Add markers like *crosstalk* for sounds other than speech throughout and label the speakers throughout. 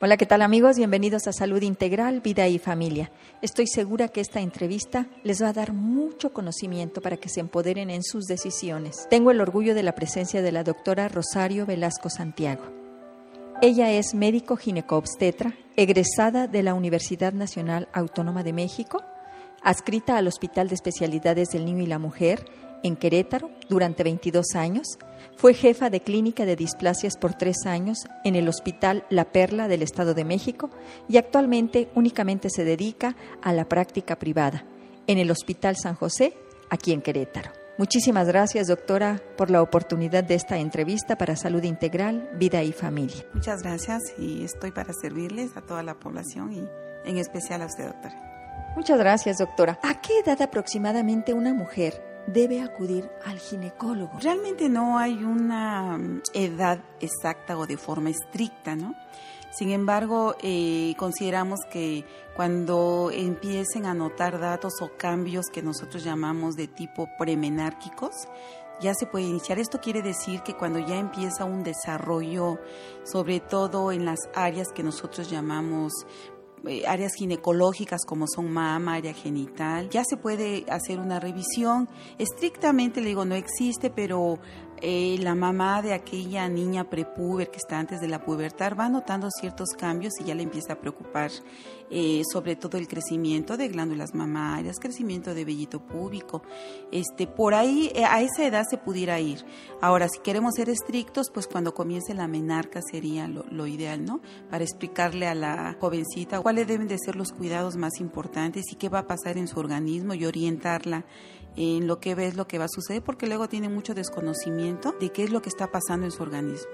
Speaker 1: Hola, ¿qué tal amigos? Bienvenidos a Salud Integral, Vida y Familia. Estoy segura que esta entrevista les va a dar mucho conocimiento para que se empoderen en sus decisiones. Tengo el orgullo de la presencia de la doctora Rosario Velasco Santiago. Ella es médico ginecobstetra, egresada de la Universidad Nacional Autónoma de México, adscrita al Hospital de Especialidades del Niño y la Mujer en Querétaro durante 22 años, fue jefa de clínica de displasias por tres años en el Hospital La Perla del Estado de México y actualmente únicamente se dedica a la práctica privada en el Hospital San José, aquí en Querétaro. Muchísimas gracias, doctora, por la oportunidad de esta entrevista para Salud Integral, Vida y Familia.
Speaker 2: Muchas gracias y estoy para servirles a toda la población y en especial a usted, doctora.
Speaker 1: Muchas gracias, doctora. ¿A qué edad aproximadamente una mujer debe acudir al ginecólogo?
Speaker 2: Realmente no hay una mm, edad exacta o de forma estricta, ¿no? Sin embargo, eh, consideramos que cuando empiecen a notar datos o cambios que nosotros llamamos de tipo premenárquicos, ya se puede iniciar. Esto quiere decir que cuando ya empieza un desarrollo, sobre todo en las áreas que nosotros llamamos áreas ginecológicas como son mama, área genital, ya se puede hacer una revisión. Estrictamente le digo no existe, pero eh, la mamá de aquella niña prepuber que está antes de la pubertad va notando ciertos cambios y ya le empieza a preocupar eh, sobre todo el crecimiento de glándulas mamarias, crecimiento de vellito púbico. Este, por ahí, eh, a esa edad se pudiera ir. Ahora, si queremos ser estrictos, pues cuando comience la menarca sería lo, lo ideal, ¿no? Para explicarle a la jovencita cuáles deben de ser los cuidados más importantes y qué va a pasar en su organismo y orientarla en lo que ves, lo que va a suceder, porque luego tiene mucho desconocimiento de qué es lo que está pasando en su organismo.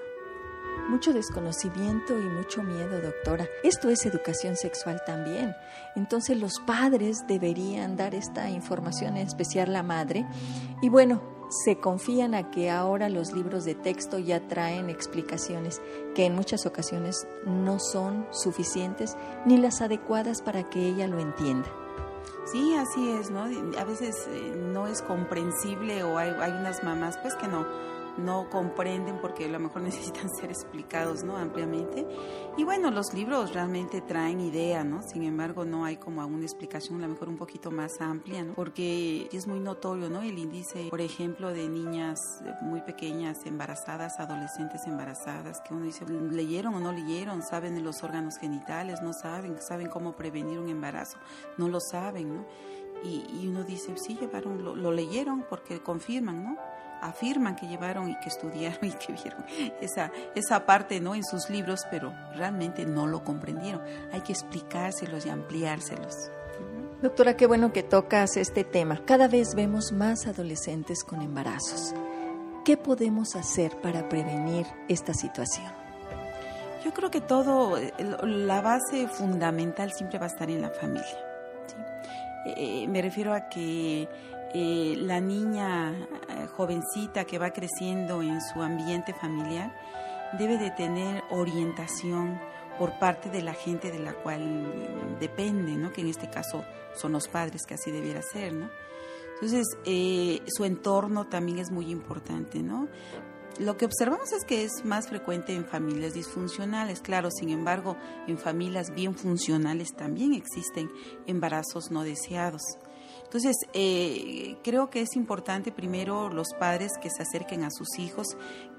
Speaker 1: Mucho desconocimiento y mucho miedo, doctora. Esto es educación sexual también. Entonces los padres deberían dar esta información, en especial la madre. Y bueno, se confían a que ahora los libros de texto ya traen explicaciones que en muchas ocasiones no son suficientes ni las adecuadas para que ella lo entienda.
Speaker 2: Sí, así es, ¿no? A veces eh, no es comprensible o hay, hay unas mamás pues que no no comprenden porque a lo mejor *laughs* necesitan ser explicados ¿no? ampliamente. Y bueno, los libros realmente traen idea, ¿no? Sin embargo, no hay como una explicación a lo mejor un poquito más amplia, ¿no? Porque es muy notorio, ¿no? El índice, por ejemplo, de niñas muy pequeñas embarazadas, adolescentes embarazadas, que uno dice, ¿leyeron o no leyeron? ¿Saben los órganos genitales? ¿No saben? ¿Saben cómo prevenir un embarazo? No lo saben, ¿no? Y, uno dice, sí, llevaron, lo leyeron porque confirman, ¿no? Afirman que llevaron y que estudiaron y que vieron esa, esa parte ¿no? en sus libros, pero realmente no lo comprendieron. Hay que explicárselos y ampliárselos.
Speaker 1: Doctora, qué bueno que tocas este tema. Cada vez vemos más adolescentes con embarazos. ¿Qué podemos hacer para prevenir esta situación?
Speaker 2: Yo creo que todo, la base fundamental siempre va a estar en la familia. Eh, eh, me refiero a que eh, la niña eh, jovencita que va creciendo en su ambiente familiar debe de tener orientación por parte de la gente de la cual depende, ¿no? que en este caso son los padres, que así debiera ser. ¿no? Entonces, eh, su entorno también es muy importante. ¿no? Lo que observamos es que es más frecuente en familias disfuncionales, claro, sin embargo, en familias bien funcionales también existen embarazos no deseados. Entonces, eh, creo que es importante primero los padres que se acerquen a sus hijos,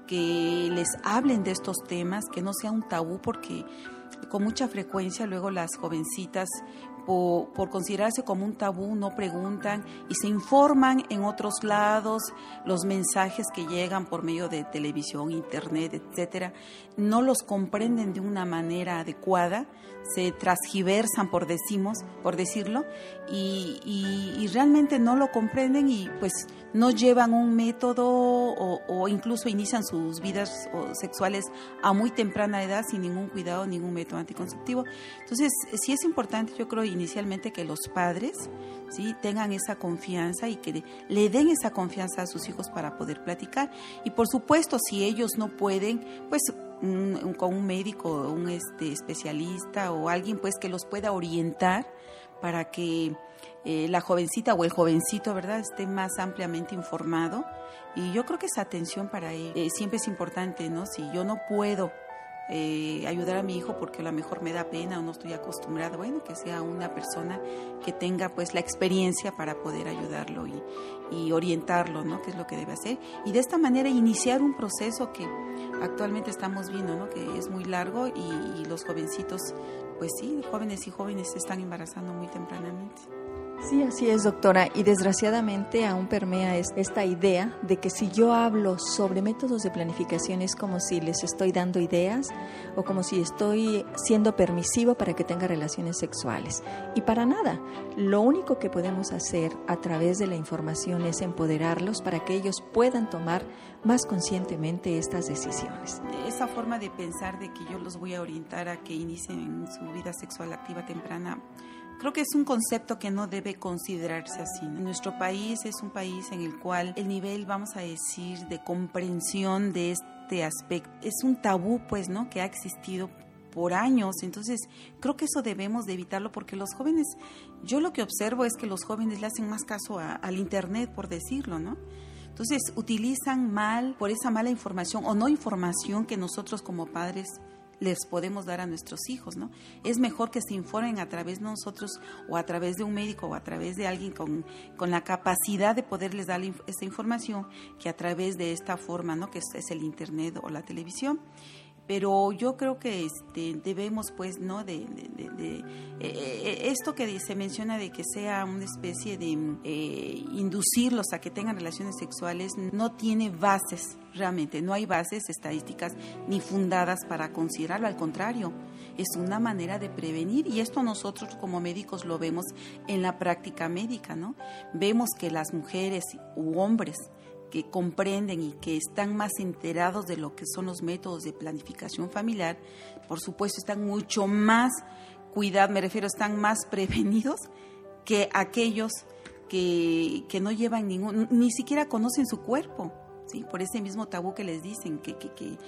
Speaker 2: que les hablen de estos temas, que no sea un tabú, porque con mucha frecuencia luego las jovencitas por, considerarse como un tabú, no preguntan y se informan en otros lados, los mensajes que llegan por medio de televisión, internet, etcétera, no los comprenden de una manera adecuada, se transgiversan por decimos, por decirlo, y, y, realmente no lo comprenden y pues no llevan un método o, o incluso inician sus vidas sexuales a muy temprana edad sin ningún cuidado, ningún método anticonceptivo. Entonces, sí es importante, yo creo, inicialmente que los padres ¿sí? tengan esa confianza y que le den esa confianza a sus hijos para poder platicar. Y por supuesto, si ellos no pueden, pues con un médico, un este, especialista o alguien pues que los pueda orientar para que eh, la jovencita o el jovencito, ¿verdad?, esté más ampliamente informado. Y yo creo que esa atención para él eh, siempre es importante, ¿no? Si yo no puedo eh, ayudar a mi hijo porque a lo mejor me da pena o no estoy acostumbrada, bueno, que sea una persona que tenga pues la experiencia para poder ayudarlo y, y orientarlo, ¿no? ¿Qué es lo que debe hacer? Y de esta manera iniciar un proceso que actualmente estamos viendo, ¿no? Que es muy largo y, y los jovencitos, pues sí, jóvenes y jóvenes se están embarazando muy tempranamente.
Speaker 1: Sí, así es, doctora. Y desgraciadamente aún permea esta idea de que si yo hablo sobre métodos de planificación es como si les estoy dando ideas o como si estoy siendo permisivo para que tenga relaciones sexuales. Y para nada. Lo único que podemos hacer a través de la información es empoderarlos para que ellos puedan tomar más conscientemente estas decisiones.
Speaker 2: Esa forma de pensar de que yo los voy a orientar a que inicien su vida sexual activa temprana Creo que es un concepto que no debe considerarse así. Nuestro país es un país en el cual el nivel, vamos a decir, de comprensión de este aspecto es un tabú, pues, ¿no? Que ha existido por años. Entonces, creo que eso debemos de evitarlo porque los jóvenes, yo lo que observo es que los jóvenes le hacen más caso al Internet, por decirlo, ¿no? Entonces, utilizan mal, por esa mala información o no información que nosotros como padres les podemos dar a nuestros hijos, ¿no? Es mejor que se informen a través de nosotros o a través de un médico o a través de alguien con, con la capacidad de poderles dar esa información que a través de esta forma, ¿no? Que es el Internet o la televisión pero yo creo que este, debemos pues no de, eh, eh, esto que se menciona de que sea una especie de eh, inducirlos a que tengan relaciones sexuales no tiene bases realmente. No hay bases estadísticas ni fundadas para considerarlo al contrario es una manera de prevenir. Y esto nosotros como médicos lo vemos en la práctica médica no vemos que las mujeres u hombres que comprenden y que están más enterados de lo que son los métodos de planificación familiar, por supuesto están mucho más cuidados, me refiero, están más *laughs* prevenidos que aquellos que, que no llevan ningún, ni siquiera conocen su cuerpo. ¿Sí? Por ese mismo tabú que les dicen, que, que, que,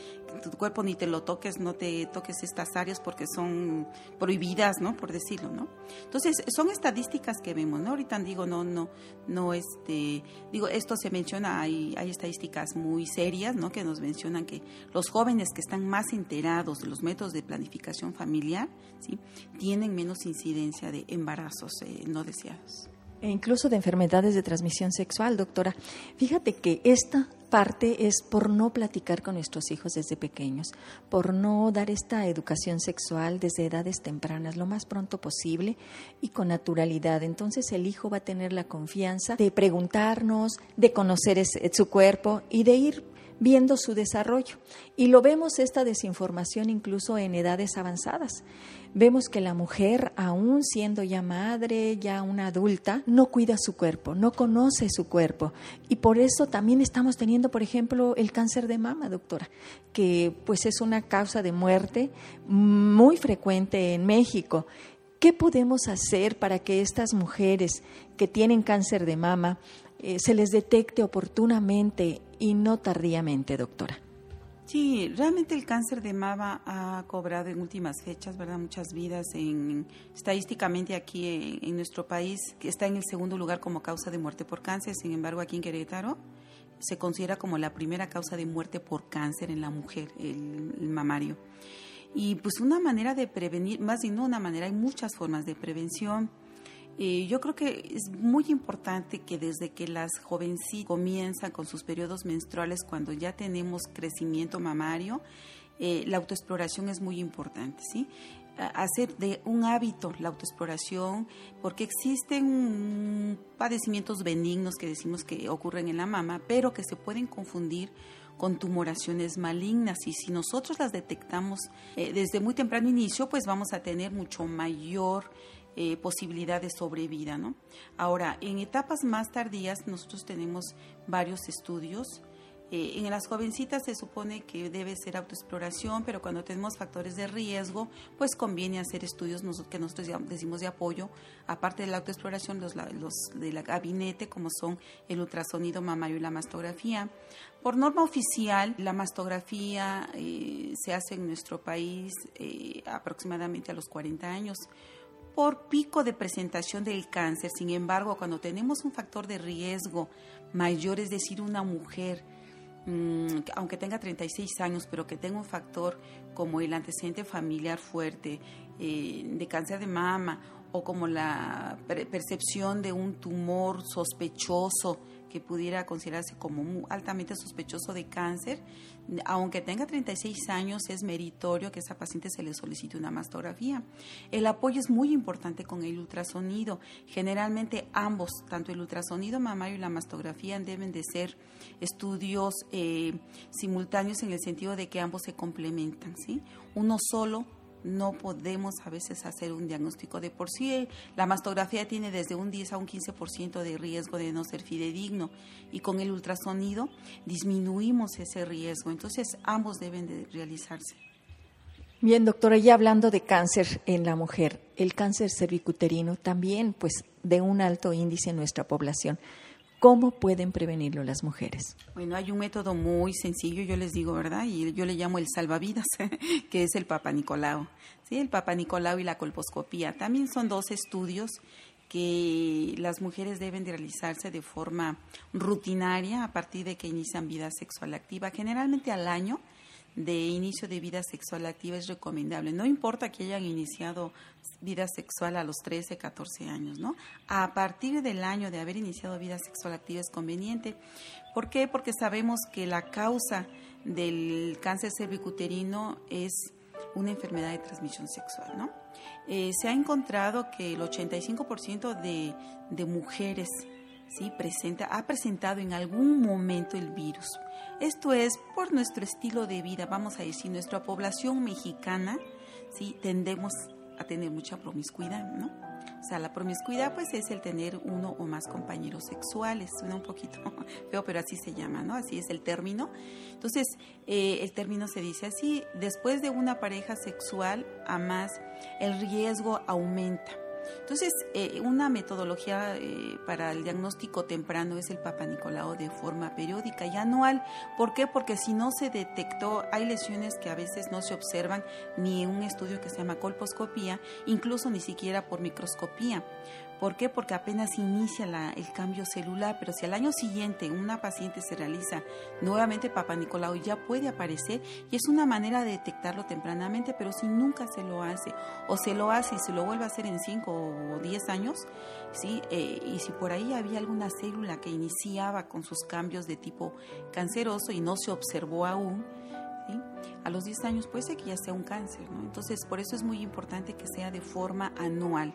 Speaker 2: tu cuerpo ni te lo toques, no te toques estas áreas porque son prohibidas, ¿no? Por decirlo, ¿no? Entonces, son estadísticas que vemos, ¿no? Ahorita digo, no, no, no, este, digo, esto se menciona, hay, hay estadísticas muy serias, ¿no? Que nos mencionan que los jóvenes que están más enterados de los métodos de planificación familiar, ¿sí? Tienen menos incidencia de embarazos eh, no deseados.
Speaker 1: E incluso de enfermedades de transmisión sexual, doctora. Fíjate que esta parte es por no platicar con nuestros hijos desde pequeños, por no dar esta educación sexual desde edades tempranas lo más pronto posible y con naturalidad. Entonces el hijo va a tener la confianza de preguntarnos, de conocer su cuerpo y de ir viendo su desarrollo. Y lo vemos esta desinformación incluso en edades avanzadas. Vemos que la mujer, aún siendo ya madre, ya una adulta, no cuida su cuerpo, no conoce su cuerpo. Y por eso también estamos teniendo, por ejemplo, el cáncer de mama, doctora, que pues es una causa de muerte muy frecuente en México. ¿Qué podemos hacer para que estas mujeres que tienen cáncer de mama eh, se les detecte oportunamente y no tardíamente, doctora.
Speaker 2: Sí, realmente el cáncer de mama ha cobrado en últimas fechas, ¿verdad? Muchas vidas. En, estadísticamente aquí en, nuestro país está en el segundo lugar como causa de muerte por cáncer. Sin embargo, aquí en Querétaro se considera como la primera causa de muerte por cáncer en la mujer, el, mamario. Y pues una manera de prevenir, más y no una manera, hay muchas formas de prevención yo creo que es muy importante que desde que las jovencitas comienzan con sus periodos menstruales, cuando ya tenemos crecimiento mamario, eh, la autoexploración es muy importante, ¿sí? hacer de un hábito la autoexploración, porque existen padecimientos benignos que decimos que ocurren en la mama, pero que se pueden confundir con tumoraciones malignas y si nosotros las detectamos eh, desde muy temprano inicio, pues vamos a tener mucho mayor eh, posibilidad de sobrevida. ¿no? Ahora, en etapas más tardías nosotros tenemos varios estudios. Eh, en las jovencitas se supone que debe ser autoexploración, pero cuando tenemos factores de riesgo, pues conviene hacer estudios que nosotros decimos de apoyo, aparte de la autoexploración, los, los del gabinete, como son el ultrasonido mamario y la mastografía. Por norma oficial, la mastografía eh, se hace en nuestro país aproximadamente a los 40 años por pico de presentación del cáncer. Sin embargo, cuando tenemos un factor de riesgo mayor, es decir, una mujer mm, aunque tenga 36 años, pero que tenga un factor como el antecedente familiar fuerte, eh, de cáncer de mama o como la percepción de un tumor sospechoso que pudiera considerarse como altamente sospechoso de cáncer, aunque tenga 36 años, es meritorio que a esa paciente se le solicite una mastografía. El apoyo es muy importante con el ultrasonido. Generalmente ambos, tanto el ultrasonido mamario y la mastografía, deben de ser estudios eh, simultáneos en el sentido de que ambos se complementan. ¿sí? Uno solo no podemos a veces hacer un diagnóstico de por sí. La mastografía tiene desde un 10 a un 15% de riesgo de no ser fidedigno y con el ultrasonido disminuimos ese riesgo. Entonces, ambos deben de realizarse.
Speaker 1: Bien, doctora, ya hablando de cáncer en la mujer, el cáncer cervicuterino también, pues, de un alto índice en nuestra población. ¿Cómo pueden prevenirlo las mujeres?
Speaker 2: Bueno, hay un método muy sencillo, yo les digo, ¿verdad? Y yo le llamo el salvavidas, *laughs* que es el Papa Nicolau. ¿sí? El Papa Nicolau y la colposcopía. También son dos estudios que las mujeres deben de realizarse de forma rutinaria a partir de que inician vida sexual activa, generalmente al año de inicio de vida sexual activa es recomendable. No importa que hayan iniciado vida sexual a los 13, 14 años, ¿no? A partir del año de haber iniciado vida sexual activa es conveniente. ¿Por qué? Porque sabemos que la causa del cáncer cervicuterino es una enfermedad de transmisión sexual, ¿no? Eh, se ha encontrado que el 85% de, de mujeres ¿sí? Presenta, ha presentado en algún momento el virus. Esto es por nuestro estilo de vida, vamos a decir, nuestra población mexicana, ¿sí? tendemos a tener mucha promiscuidad, ¿no? O sea, la promiscuidad pues es el tener uno o más compañeros sexuales, suena un poquito *laughs* feo, pero así se llama, ¿no? Así es el término. Entonces, eh, el término se dice así, después de una pareja sexual a más, el riesgo aumenta. Entonces, eh, una metodología eh, para el diagnóstico temprano es el Papa Nicolau de forma periódica y anual. ¿Por qué? Porque si no se detectó, hay lesiones que a veces no se observan ni en un estudio que se llama colposcopía, incluso ni siquiera por microscopía. ¿Por qué? Porque apenas inicia el cambio celular, pero si al año siguiente una paciente se realiza nuevamente Papa Nicolau ya puede aparecer y es una manera de detectarlo tempranamente, pero si nunca se lo hace o se lo hace y se lo vuelve a hacer en 5 o 10 años, ¿sí? Eh, y si por ahí había alguna célula que iniciaba con sus cambios de tipo canceroso y no se observó aún, a los 10 años puede ser que ya sea un cáncer, ¿no? Entonces, por eso es muy importante que sea de forma anual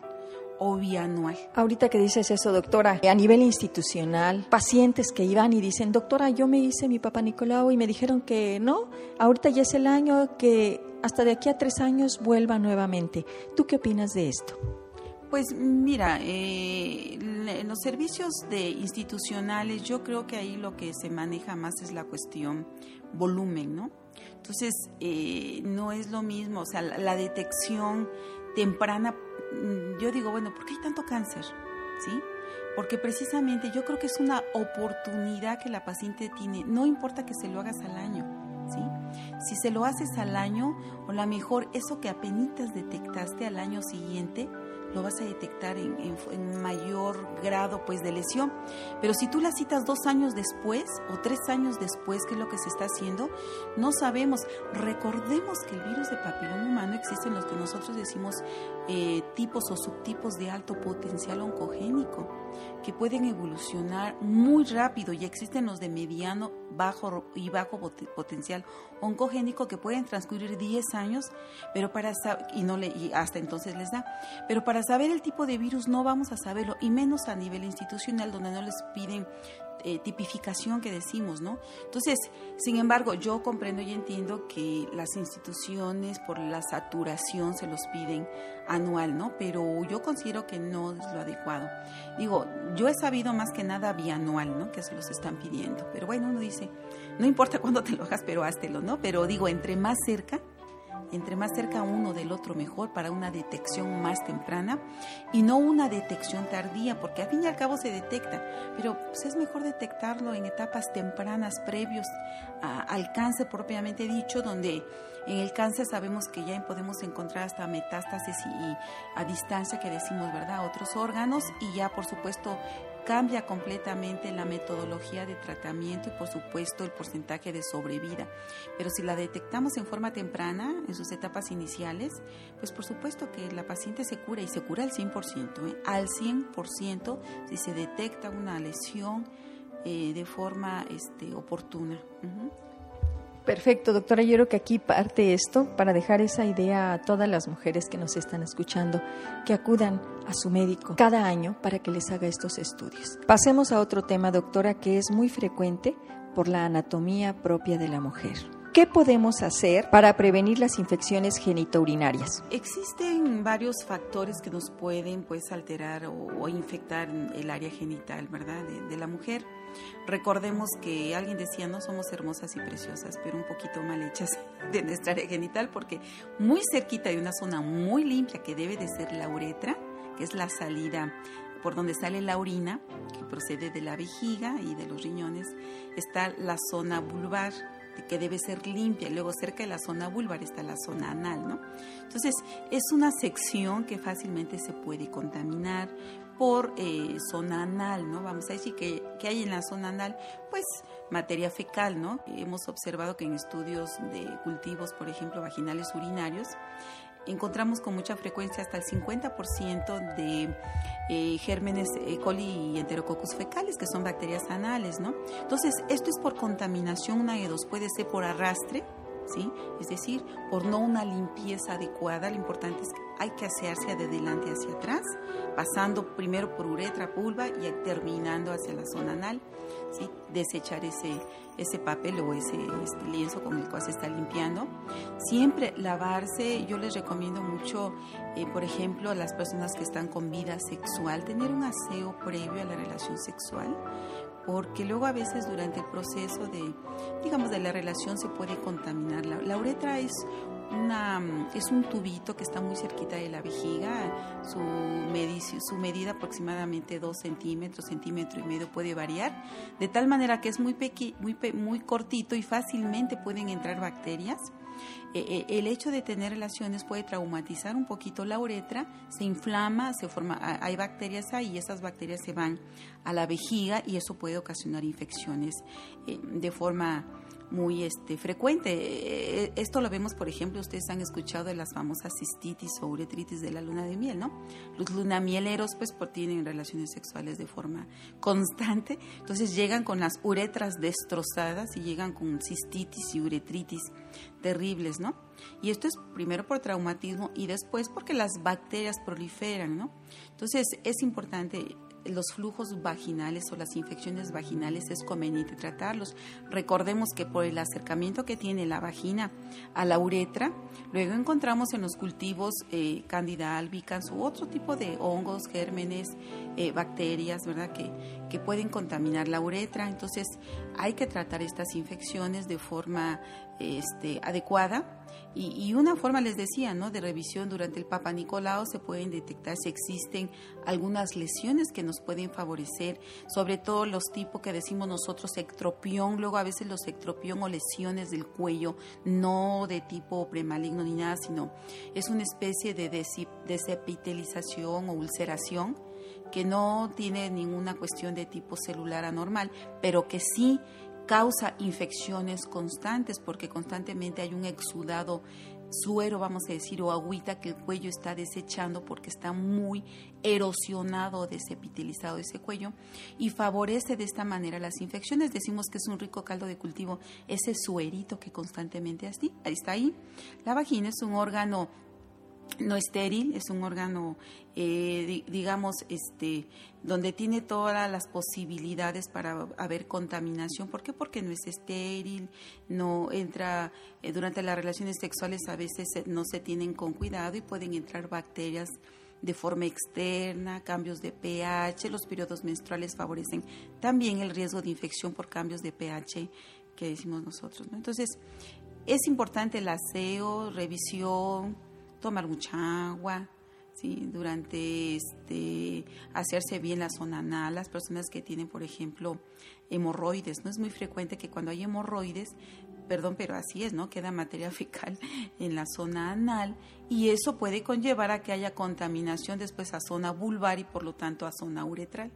Speaker 2: o bianual.
Speaker 1: Ahorita que dices eso, doctora, a nivel institucional, pacientes que iban y dicen, doctora, yo me hice mi papá Nicolau y me dijeron que no, ahorita ya es el año que hasta de aquí a tres años vuelva nuevamente. ¿Tú qué opinas de esto?
Speaker 2: Pues mira, eh, en los servicios de institucionales yo creo que ahí lo que se maneja más es la cuestión volumen, ¿no? Entonces, eh, no es lo mismo, o sea, la detección temprana Mm, yo digo, bueno, ¿por qué hay tanto cáncer? ¿Sí? Porque precisamente yo creo que es una oportunidad que la paciente tiene, no importa que se lo hagas al año, ¿sí? Si se lo haces al año, o la mejor, eso que apenas detectaste al año siguiente, lo vas a detectar en, mayor grado pues de lesión. Pero si tú la citas dos años después o tres años después, que es lo que se está haciendo, no sabemos. Recordemos que el virus de papiloma humano existe en los que nosotros decimos eh, tipos o subtipos de alto potencial oncogénico que pueden evolucionar muy rápido y existen los de mediano, bajo y bajo potencial oncogénico que pueden transcurrir 10 años, pero para y no le, y hasta entonces les da. Pero para saber el tipo de virus no vamos a saberlo y menos a nivel institucional donde no les piden eh, tipificación que decimos, ¿no? Entonces, sin embargo, yo comprendo y entiendo que las instituciones por la saturación se los piden anual, ¿no? Pero yo considero que no es lo adecuado. Digo, yo he sabido más que nada bianual, ¿no? Que se los están pidiendo. Pero bueno, uno dice, no importa *laughs* cuándo te lo hagas, pero háztelo, ¿no? Pero digo, entre más cerca, entre más cerca uno del otro mejor para una detección más temprana y no una detección tardía, porque al fin y al cabo se detecta, pero pues, es mejor detectarlo en etapas tempranas previos al cáncer propiamente dicho, donde en el cáncer sabemos que ya podemos encontrar hasta metástasis y, a distancia que decimos, ¿verdad?, otros órganos y ya por supuesto cambia completamente la metodología de tratamiento y por supuesto el porcentaje de sobrevida. Pero si la detectamos en forma temprana, en sus etapas iniciales, pues por supuesto que la paciente se cura y se cura al 100%, ¿eh? al 100% si se detecta una lesión eh, de forma este, oportuna.
Speaker 1: Perfecto, doctora. Yo creo que aquí parte esto para dejar esa idea a todas las mujeres que nos están escuchando, que acudan a su médico cada año para que les haga estos estudios. Pasemos a otro tema, doctora, que es muy frecuente por la anatomía propia de la mujer. ¿Qué podemos hacer para prevenir las infecciones genitourinarias?
Speaker 2: Existen varios factores que nos pueden pues alterar o, infectar el área genital, ¿verdad? de la mujer. Recordemos que alguien decía, no somos hermosas y preciosas, pero un poquito mal hechas *laughs* de nuestra área genital, porque muy cerquita hay una zona muy limpia que debe de ser la uretra, que es la salida por donde sale la orina, que procede de la vejiga y de los riñones, está la zona vulvar, que debe ser limpia, luego cerca de la zona vulvar está la zona anal, ¿no? Entonces, es una sección que fácilmente se puede contaminar, por eh, zona anal, ¿no? Vamos a decir que, que, hay en la zona anal, pues materia fecal, ¿no? Hemos observado que en estudios de cultivos, por ejemplo, vaginales urinarios, encontramos con mucha frecuencia hasta el 50% de eh, gérmenes E. coli y enterococcus fecales, que son bacterias anales, ¿no? Entonces, esto es por contaminación, una de dos, puede ser por arrastre, ¿sí? Es decir, por no una limpieza adecuada, lo importante es que hay que asearse de delante hacia atrás, pasando primero por uretra, pulva y terminando hacia la zona anal, ¿sí? Desechar ese, ese papel o ese este lienzo con el cual se está limpiando. Siempre lavarse, yo les recomiendo mucho, eh, por ejemplo, a las personas que están con vida sexual, tener un aseo previo a la relación sexual, porque luego a veces durante el proceso de, digamos, de la relación se puede contaminar. La, uretra es una, es un tubito que está muy cerquita de la vejiga, su, su medida aproximadamente 2 centímetros, centímetro y medio puede variar, de tal manera que es muy, muy, muy cortito y fácilmente pueden entrar bacterias eh, eh, el hecho de tener relaciones puede traumatizar un poquito la uretra, se inflama, se forma, hay bacterias ahí, y esas bacterias se van a la vejiga y eso puede ocasionar infecciones eh, de forma muy este, frecuente. Eh, esto lo vemos, por ejemplo, ustedes han escuchado de las famosas cistitis o uretritis de la luna de miel, ¿no? Los lunamieleros, pues, tienen relaciones sexuales de forma constante, entonces llegan con las uretras destrozadas y llegan con cistitis y uretritis terribles, ¿no? Y esto es primero por traumatismo y después porque las bacterias proliferan, ¿no? Entonces es importante los flujos vaginales o las infecciones vaginales es conveniente tratarlos. Recordemos que por el acercamiento que tiene la vagina a la uretra, luego encontramos en los cultivos eh, Candida albicans u otro tipo de hongos, gérmenes, eh, bacterias, ¿verdad? Que, que pueden contaminar la uretra. Entonces hay que tratar estas infecciones de forma este, adecuada y, una forma, les decía, ¿no? de revisión durante el Papa Nicolau se pueden detectar si existen algunas lesiones que nos pueden favorecer, sobre todo los tipos que decimos nosotros ectropión, luego a veces los ectropión o lesiones del cuello, no de tipo premaligno ni nada, sino es una especie de desepitelización o ulceración que no tiene ninguna cuestión de tipo celular anormal, pero que sí causa infecciones constantes porque constantemente hay un exudado suero, vamos a decir, o agüita que el cuello está desechando porque está muy erosionado, desepitelizado ese cuello y favorece de esta manera las infecciones. Decimos que es un rico caldo de cultivo ese suerito que constantemente está ahí. La vagina es un órgano no estéril, es un órgano, eh, digamos, este, donde tiene todas las posibilidades para haber contaminación. ¿Por qué? Porque no es estéril, no entra, eh, durante las relaciones sexuales a veces no se tienen con cuidado y pueden entrar bacterias de forma externa, cambios de pH, los periodos menstruales favorecen también el riesgo de infección por cambios de pH que decimos nosotros. Entonces, es importante el aseo, revisión, tomar mucha agua, ¿sí? durante este, hacerse bien la zona anal, las personas que tienen, por ejemplo, hemorroides, no es muy frecuente que cuando hay hemorroides, perdón, pero así es, ¿no? Queda materia *laughs* fecal en la zona anal y eso puede conllevar a que haya contaminación después a zona vulvar y por lo tanto a zona uretral.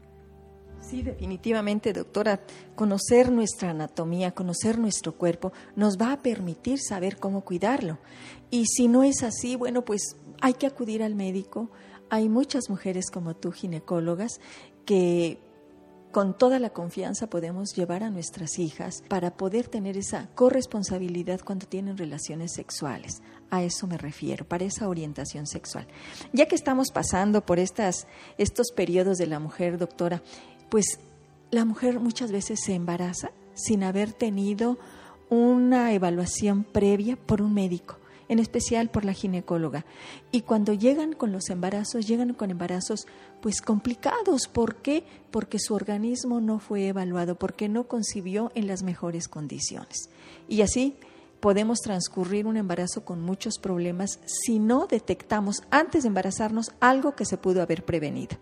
Speaker 1: Sí, definitivamente, doctora. Conocer nuestra anatomía, conocer nuestro cuerpo, nos va a permitir saber cómo cuidarlo. Y si no es así, bueno, pues hay que acudir al médico. Hay muchas mujeres como tú, ginecólogas, que con toda la confianza podemos llevar a nuestras hijas para poder tener esa corresponsabilidad cuando tienen relaciones sexuales. A eso me refiero, para esa orientación sexual. Ya que estamos pasando por estas, estos periodos de la mujer, doctora, pues la mujer muchas veces se embaraza sin haber tenido una evaluación previa por un médico en especial por la ginecóloga. Y cuando llegan con los embarazos, llegan con embarazos pues complicados. ¿Por qué? Porque su organismo no fue evaluado, porque no concibió en las mejores condiciones. Y así podemos transcurrir un embarazo con muchos problemas si no detectamos antes de embarazarnos algo que se pudo haber prevenido.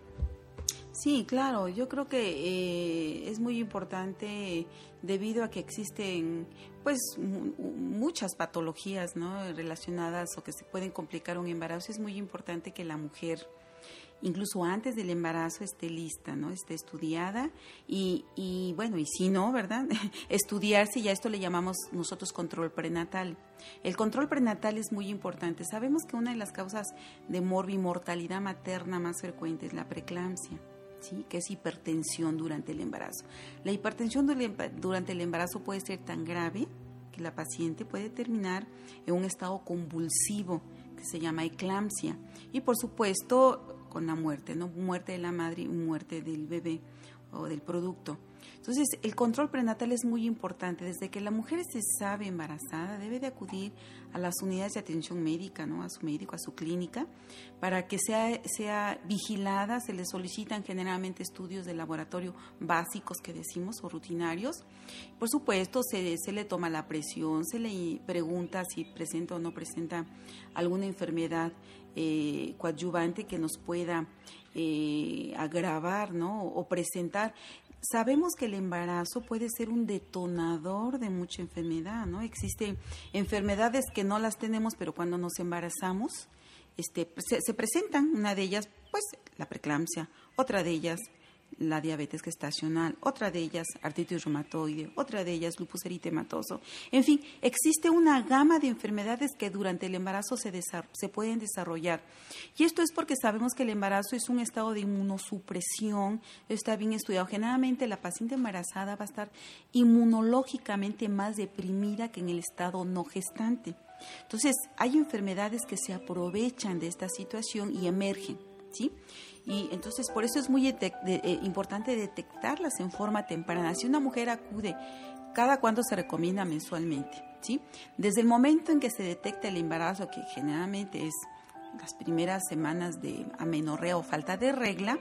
Speaker 2: Sí, claro, yo creo que eh, es muy importante debido a que existen pues muchas patologías ¿no? relacionadas o que se pueden complicar un embarazo, es muy importante que la mujer incluso antes del embarazo esté lista, ¿no? Esté estudiada y, y bueno, y si no, ¿verdad? *laughs* Estudiarse, ya esto le llamamos nosotros control prenatal. El control prenatal es muy importante. Sabemos que una de las causas de morbimortalidad materna más frecuente es la preeclampsia que es hipertensión durante el embarazo. La hipertensión durante el embarazo puede ser tan grave que la paciente puede terminar en un estado convulsivo que se llama eclampsia y por supuesto con la muerte, no muerte de la madre y muerte del bebé o del producto. Entonces, el control prenatal es muy importante. Desde que la mujer se sabe embarazada, debe de acudir a las unidades de atención médica, ¿no? a su médico, a su clínica, para que sea, sea vigilada. Se le solicitan generalmente estudios de laboratorio básicos que decimos o rutinarios. Por supuesto, se, se le toma la presión, se le pregunta si presenta o no presenta alguna enfermedad eh, coadyuvante que nos pueda eh, agravar ¿no? o presentar sabemos que el embarazo puede ser un detonador de mucha enfermedad, ¿no? Existen enfermedades que no las tenemos, pero cuando nos embarazamos, este, se, se presentan. Una de ellas, pues, la preeclampsia, otra de ellas, la diabetes gestacional, otra de ellas artritis reumatoide, otra de ellas lupus eritematoso. En fin, existe una gama de enfermedades que durante el embarazo se, se pueden desarrollar. Y esto es porque sabemos que el embarazo es un estado de inmunosupresión, está bien estudiado. Generalmente la paciente embarazada va a estar inmunológicamente más deprimida que en el estado no gestante. Entonces, hay enfermedades que se aprovechan de esta situación y emergen, ¿sí? Y entonces por eso es muy eh, importante detectarlas en forma temprana. Si una mujer acude, cada cuándo se recomienda mensualmente, ¿sí? Desde el momento en que se detecta el embarazo, que generalmente es las primeras semanas de amenorrea o falta de regla,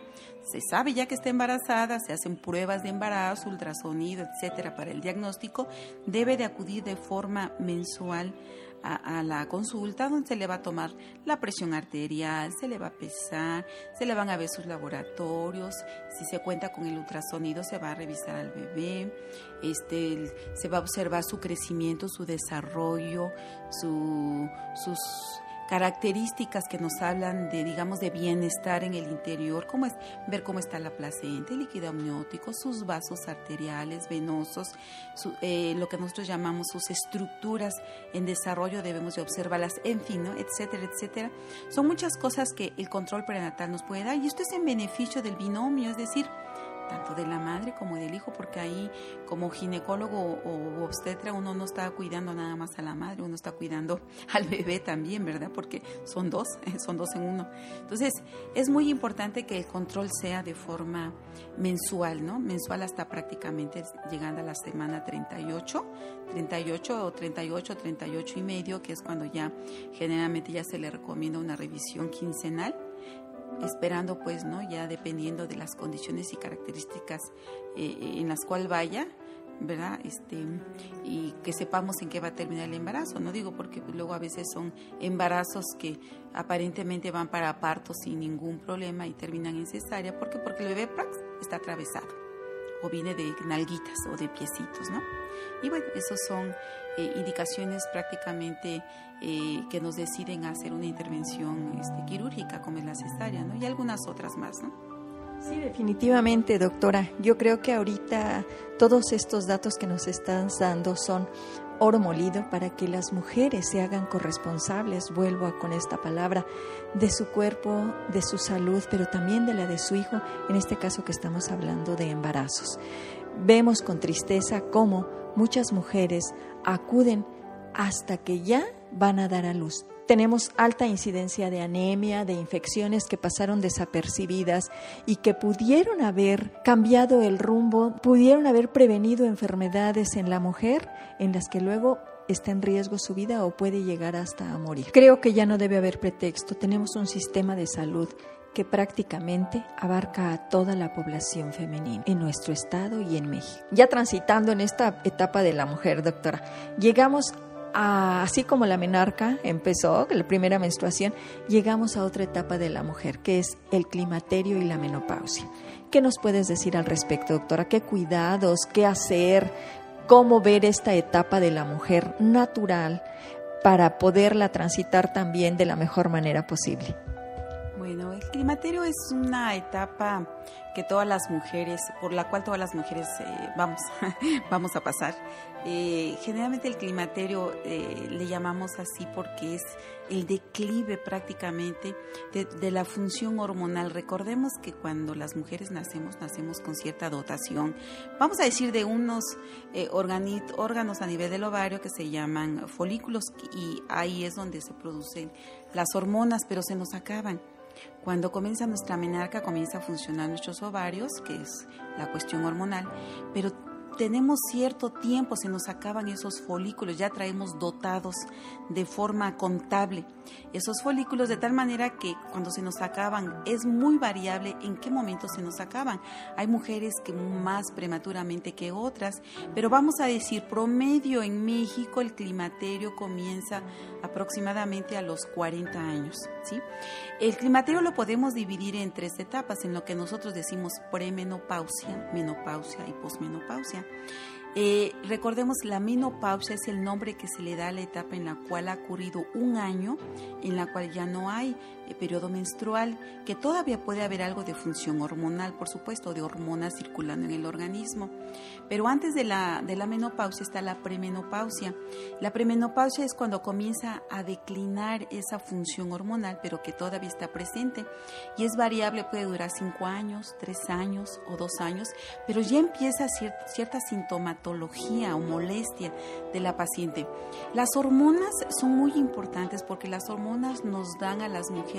Speaker 2: se sabe ya que está embarazada, se hacen pruebas de embarazo, ultrasonido, etcétera, para el diagnóstico, debe de acudir de forma mensual a, la consulta donde se le va a tomar la presión arterial, se le va a pesar, se le van a ver sus laboratorios, si se cuenta con el ultrasonido se va a revisar al bebé, este, se va a observar su crecimiento, su desarrollo, su, sus características que nos hablan de, digamos, de bienestar en el interior, como es ver cómo está la placenta, el líquido amniótico, sus vasos arteriales, venosos, eh, lo que nosotros llamamos sus estructuras en desarrollo, debemos de observarlas, en fin, ¿no? etcétera, etcétera. Son muchas cosas que el control prenatal nos puede dar y esto es en beneficio del binomio, es decir, tanto de la madre como del hijo, porque ahí como ginecólogo o, obstetra uno no está cuidando nada más a la madre, uno está cuidando *laughs* al bebé también, ¿verdad? Porque son dos, *laughs* son dos en uno. Entonces, es muy importante que el control sea de forma mensual, ¿no? Mensual hasta prácticamente llegando a la semana 38, 38 o 38, 38 y medio, que es cuando ya generalmente ya se le recomienda una revisión quincenal esperando pues, ¿no? Ya dependiendo de las condiciones y características eh, en las cuales vaya, ¿verdad? Este, y que sepamos en qué va a terminar el embarazo, no digo porque luego a veces son embarazos que aparentemente van para parto sin ningún problema y terminan en cesárea, ¿por qué? Porque el bebé está atravesado o viene de nalguitas o de piecitos, ¿no? Y bueno, esos son eh, indicaciones prácticamente eh, que nos deciden hacer una intervención este, quirúrgica como es la cesárea, ¿no? Y algunas otras más, ¿no?
Speaker 1: Sí, definitivamente, doctora. Yo creo que ahorita todos estos datos que nos están dando son oro molido para que las mujeres se hagan corresponsables, vuelvo a con esta palabra, de su cuerpo, de su salud, pero también de la de su hijo, en este caso que estamos hablando de embarazos. Vemos con tristeza cómo muchas mujeres acuden hasta que ya van a dar a luz. Tenemos alta incidencia de anemia, de infecciones que pasaron desapercibidas y que pudieron haber cambiado el rumbo, pudieron haber prevenido enfermedades en la mujer en las que luego está en riesgo su vida o puede llegar hasta a morir. Creo que ya no debe haber pretexto. Tenemos un sistema de salud que prácticamente abarca a toda la población femenina en nuestro estado y en México. Ya transitando en esta etapa de la mujer, doctora, llegamos así como la menarca empezó, la primera menstruación, llegamos a otra etapa de la mujer, que es el climaterio y la menopausia. ¿Qué nos puedes decir al respecto, doctora? ¿Qué cuidados, qué hacer, cómo ver esta etapa de la mujer natural para poderla transitar también de la mejor manera posible?
Speaker 2: Bueno, el climaterio es una etapa que todas las mujeres, por la cual todas las mujeres eh, vamos, *laughs* vamos a pasar. Eh, generalmente el climaterio eh, le llamamos así porque es el declive prácticamente de, la función hormonal. Recordemos que cuando las mujeres nacemos, nacemos con cierta dotación, vamos a decir de unos órganos a nivel del ovario que se llaman folículos y ahí es donde se producen las hormonas, pero se nos acaban. Cuando comienza nuestra menarca, comienza a funcionar nuestros ovarios, que es la cuestión hormonal, pero tenemos cierto tiempo, se nos acaban esos folículos, ya traemos dotados de forma contable esos folículos de tal manera que cuando se nos acaban es muy variable en qué momento se nos acaban. Hay mujeres que más prematuramente que otras, pero vamos a decir promedio en México el climaterio comienza aproximadamente a los 40 años, ¿sí? El climaterio lo podemos dividir en tres etapas, en lo que nosotros decimos premenopausia, menopausia y posmenopausia. Eh, recordemos, la menopausia es el nombre que se le da a la etapa en la cual ha ocurrido un año, en la cual ya no hay eh, periodo menstrual, que todavía puede haber algo de función hormonal, por supuesto, de hormonas circulando en el organismo. Pero antes de la, de la menopausia está la premenopausia. La premenopausia es cuando comienza a declinar esa función hormonal, pero que todavía está presente. Y es variable, puede durar cinco años, tres años o dos años, pero ya empieza cierta sintomatología o molestia de la paciente. Las hormonas son muy importantes porque las hormonas nos dan a las mujeres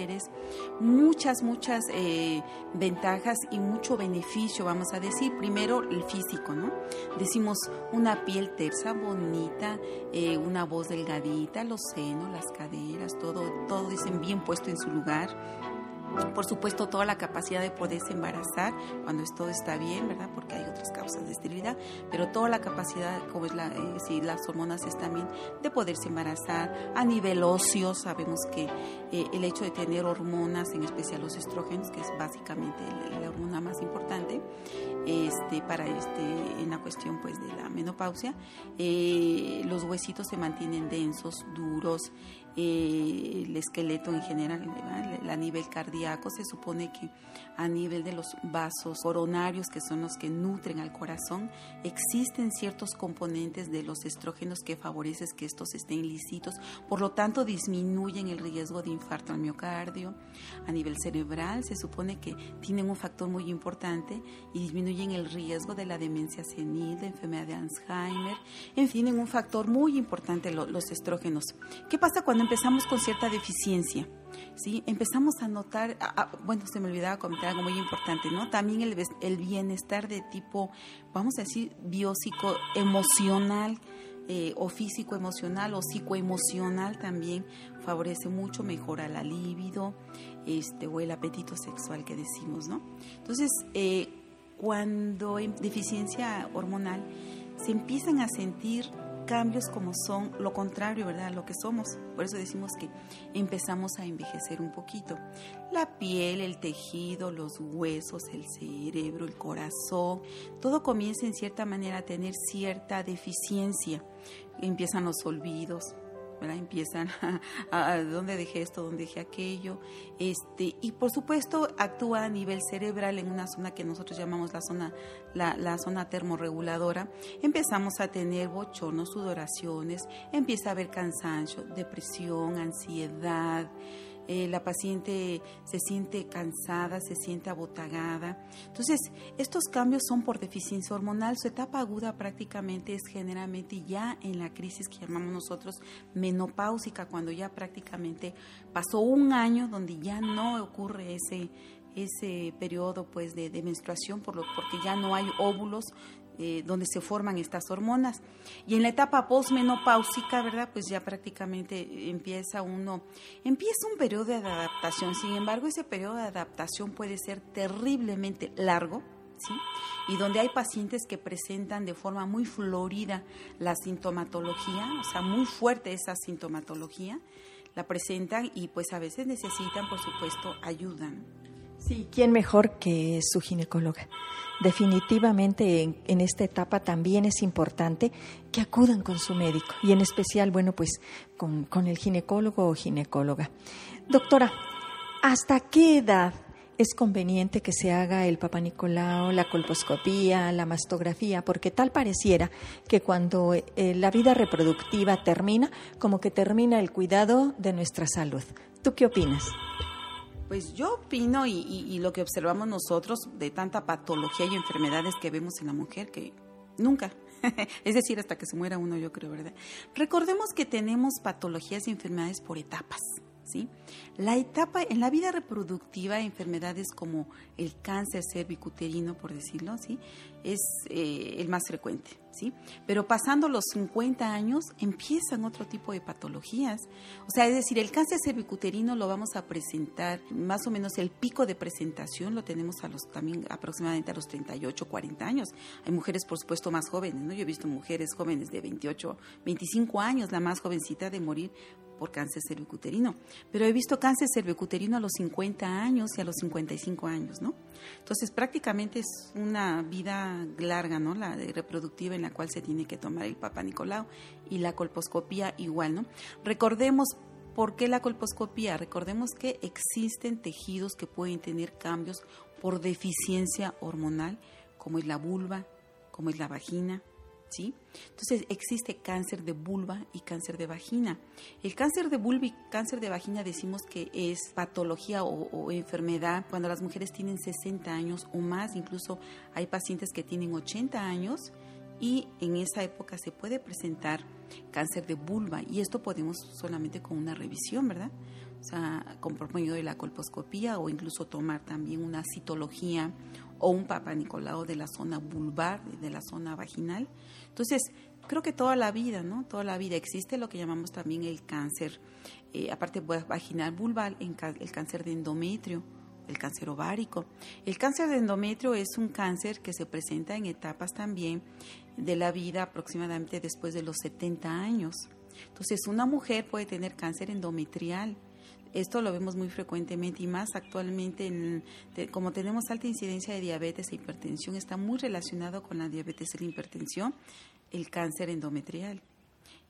Speaker 2: muchas, muchas eh, ventajas y mucho beneficio, vamos a decir. Primero, el físico, ¿no? Decimos una piel tersa, bonita, eh, una voz delgadita, los senos, las caderas, todo, todo dicen bien puesto en su lugar por supuesto, toda la capacidad de poderse embarazar cuando todo está bien, ¿verdad? Porque hay otras causas de esterilidad, pero toda la capacidad, como es la, eh, si las hormonas están bien, de poderse embarazar. A nivel óseo, sabemos que eh, el hecho de tener hormonas, en especial los estrógenos, que es básicamente la, hormona más importante, este, para este, en la cuestión pues de la menopausia, eh, los huesitos se mantienen densos, duros, eh, el esqueleto en general, a nivel cardíaco, se supone que a nivel de los vasos coronarios, que son los que nutren al corazón, existen ciertos componentes de los estrógenos que favorecen que estos estén lícitos, por lo tanto disminuyen el riesgo de infarto al miocardio. A nivel cerebral, se supone que tienen un factor muy importante y disminuyen el riesgo de la demencia senil, de enfermedad de Alzheimer, en fin, tienen un factor muy importante los estrógenos. ¿Qué pasa cuando empezamos con cierta deficiencia, Empezamos a notar, bueno, se me olvidaba comentar algo muy importante, ¿no? También el, el bienestar de tipo, vamos a decir, biopsico emocional, eh, o físico emocional o psicoemocional también favorece mucho, mejora la libido este, o el apetito sexual que decimos, ¿no? Entonces, eh, cuando hay deficiencia hormonal, se empiezan a sentir cambios como son lo contrario, ¿verdad? Lo que somos. Por eso decimos que empezamos a envejecer un poquito. La piel, el tejido, los huesos, el cerebro, el corazón, todo comienza en cierta manera a tener cierta deficiencia. Empiezan los olvidos, empiezan *laughs* a, dónde dejé esto, dónde dejé aquello, este, y por supuesto actúa a nivel cerebral en una zona que nosotros llamamos la zona, la, la zona termorreguladora, empezamos a tener bochornos, sudoraciones, empieza a haber cansancio, depresión, ansiedad, eh, la paciente se siente cansada, se siente abotagada. Entonces, estos cambios son por deficiencia hormonal. Su etapa aguda prácticamente es generalmente ya en la crisis que llamamos nosotros menopáusica, cuando ya prácticamente pasó un año donde ya no ocurre ese ese periodo pues de, menstruación por lo, porque ya no hay óvulos eh, donde se forman estas hormonas. Y en la etapa postmenopáusica, ¿verdad? Pues ya prácticamente empieza uno, empieza un periodo de adaptación. Sin embargo, ese periodo de adaptación puede ser terriblemente largo, ¿sí? Y donde hay pacientes que presentan de forma muy florida la sintomatología, o sea, muy fuerte esa sintomatología, la presentan y pues a veces necesitan, por supuesto, ayuda.
Speaker 1: Sí, ¿quién mejor que su ginecóloga? Definitivamente en, esta etapa también es importante que acudan con su médico y en especial, bueno, pues con, el ginecólogo o ginecóloga. Doctora, ¿hasta qué edad es conveniente que se haga el papanicolao, la colposcopía, la mastografía, porque tal pareciera que cuando eh, la vida reproductiva termina, como que termina el cuidado de nuestra salud. ¿Tú qué opinas?
Speaker 2: Pues yo opino y, lo que observamos nosotros de tanta patología y enfermedades que vemos en la mujer que nunca, *laughs* es decir, hasta que se muera uno, yo creo, ¿verdad? Recordemos que tenemos patologías y enfermedades por etapas. ¿Sí? La etapa en la vida reproductiva, enfermedades como el cáncer cervicuterino, por decirlo así, es eh, el más frecuente. Pero pasando los 50 años empiezan otro tipo de patologías. O sea, es decir, el cáncer cervicuterino lo vamos a presentar, más o menos el pico de presentación lo tenemos a los también aproximadamente a los 38, 40 años. Hay mujeres, por supuesto, más jóvenes, ¿no? Yo he visto mujeres jóvenes de 28, 25 años, la más jovencita de morir por cáncer cervicuterino. Pero he visto cáncer cervicuterino a los 50 años y a los 55 años, ¿no? Entonces, prácticamente es una vida larga, ¿no? La de reproductiva en la cual se tiene que tomar el Papa Nicolau y la colposcopía igual, ¿no? Recordemos ¿Por qué la colposcopía? Recordemos que existen tejidos que pueden tener cambios por deficiencia hormonal, como es la vulva, como es la vagina, ¿sí? Entonces existe cáncer de vulva y cáncer de vagina. El cáncer de vulva y cáncer de vagina decimos que es patología o, enfermedad cuando las mujeres tienen 60 años o más, incluso hay pacientes que tienen 80 años y en esa época se puede presentar cáncer de vulva y esto podemos solamente con una revisión, ¿verdad? O sea, con por medio de la colposcopía o incluso tomar también una citología o un Papa de la zona vulvar, de la zona vaginal. Entonces, creo que toda la vida, ¿no? Toda la vida existe lo que llamamos también el cáncer, eh, aparte vaginal vulvar, el cáncer de endometrio, el cáncer ovárico. El cáncer de endometrio es un cáncer que se presenta en etapas también de la vida aproximadamente después de los 70 años. Entonces, una mujer puede tener cáncer endometrial esto lo vemos muy frecuentemente y más actualmente, como tenemos alta incidencia de diabetes e hipertensión, está muy relacionado con la diabetes y la hipertensión, el cáncer endometrial.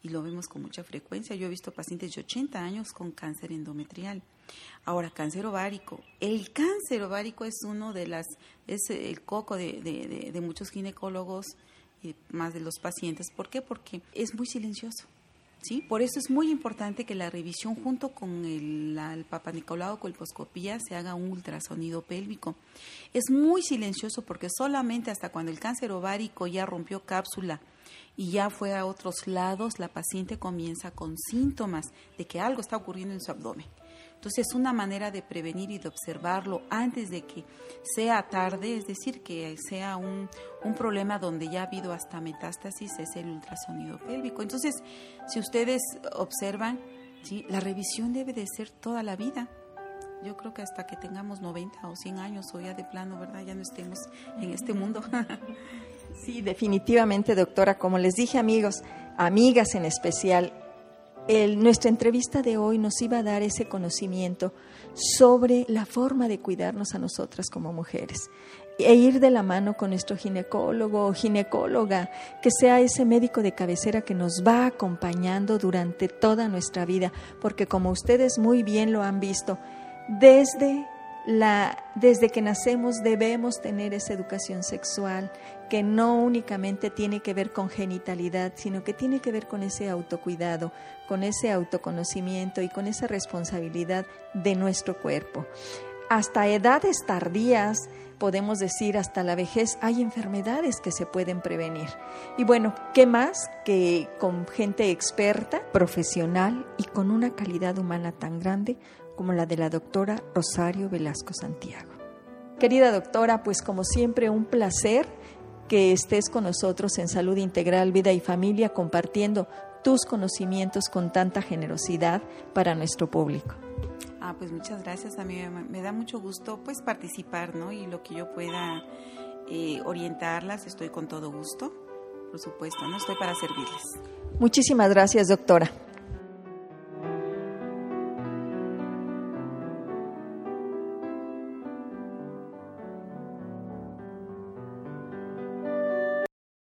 Speaker 2: Y lo vemos con mucha frecuencia. Yo he visto pacientes de 80 años con cáncer endometrial. Ahora, cáncer ovárico. El cáncer ovárico es uno de las, es el coco de, de muchos ginecólogos y más de los pacientes. ¿Por qué? Porque es muy silencioso ¿sí? Por eso es muy importante que la revisión junto con el, Nicolau colposcopía se haga un ultrasonido pélvico. Es muy silencioso porque solamente hasta cuando el cáncer ovárico ya rompió cápsula y ya fue a otros lados, la paciente comienza con síntomas de que algo está ocurriendo en su abdomen. Entonces, una manera de prevenir y de observarlo antes de que sea tarde, es decir, que sea un, problema donde ya ha habido hasta metástasis, es el ultrasonido pélvico. Entonces, si ustedes observan, ¿sí? la revisión debe de ser toda la vida. Yo creo que hasta que tengamos 90 o 100 años o ya de plano, ¿verdad? Ya no estemos en este mundo. *laughs*
Speaker 1: sí, definitivamente, doctora. Como les dije, amigos, amigas en especial, nuestra entrevista de hoy nos iba a dar ese conocimiento sobre la forma de cuidarnos a nosotras como mujeres e ir de la mano con nuestro ginecólogo o ginecóloga, que sea ese médico de cabecera que nos va acompañando durante toda nuestra vida, porque como ustedes muy bien lo han visto, desde la, desde que nacemos debemos tener esa educación sexual que no únicamente tiene que ver con genitalidad, sino que tiene que ver con ese autocuidado, con ese autoconocimiento y con esa responsabilidad de nuestro cuerpo. Hasta edades tardías, podemos decir hasta la vejez, hay enfermedades que se pueden prevenir. Y bueno, ¿qué más que con gente experta, profesional y con una calidad humana tan grande como la de la doctora Rosario Velasco Santiago. Querida doctora, pues como siempre un placer que estés con nosotros en Salud Integral, Vida y Familia compartiendo tus conocimientos con tanta generosidad para nuestro público.
Speaker 2: Ah, pues muchas gracias. A mí me da mucho gusto pues participar, ¿no? Y lo que yo pueda eh, orientarlas, estoy con todo gusto, por supuesto, ¿no? Estoy para servirles.
Speaker 1: Muchísimas gracias, doctora.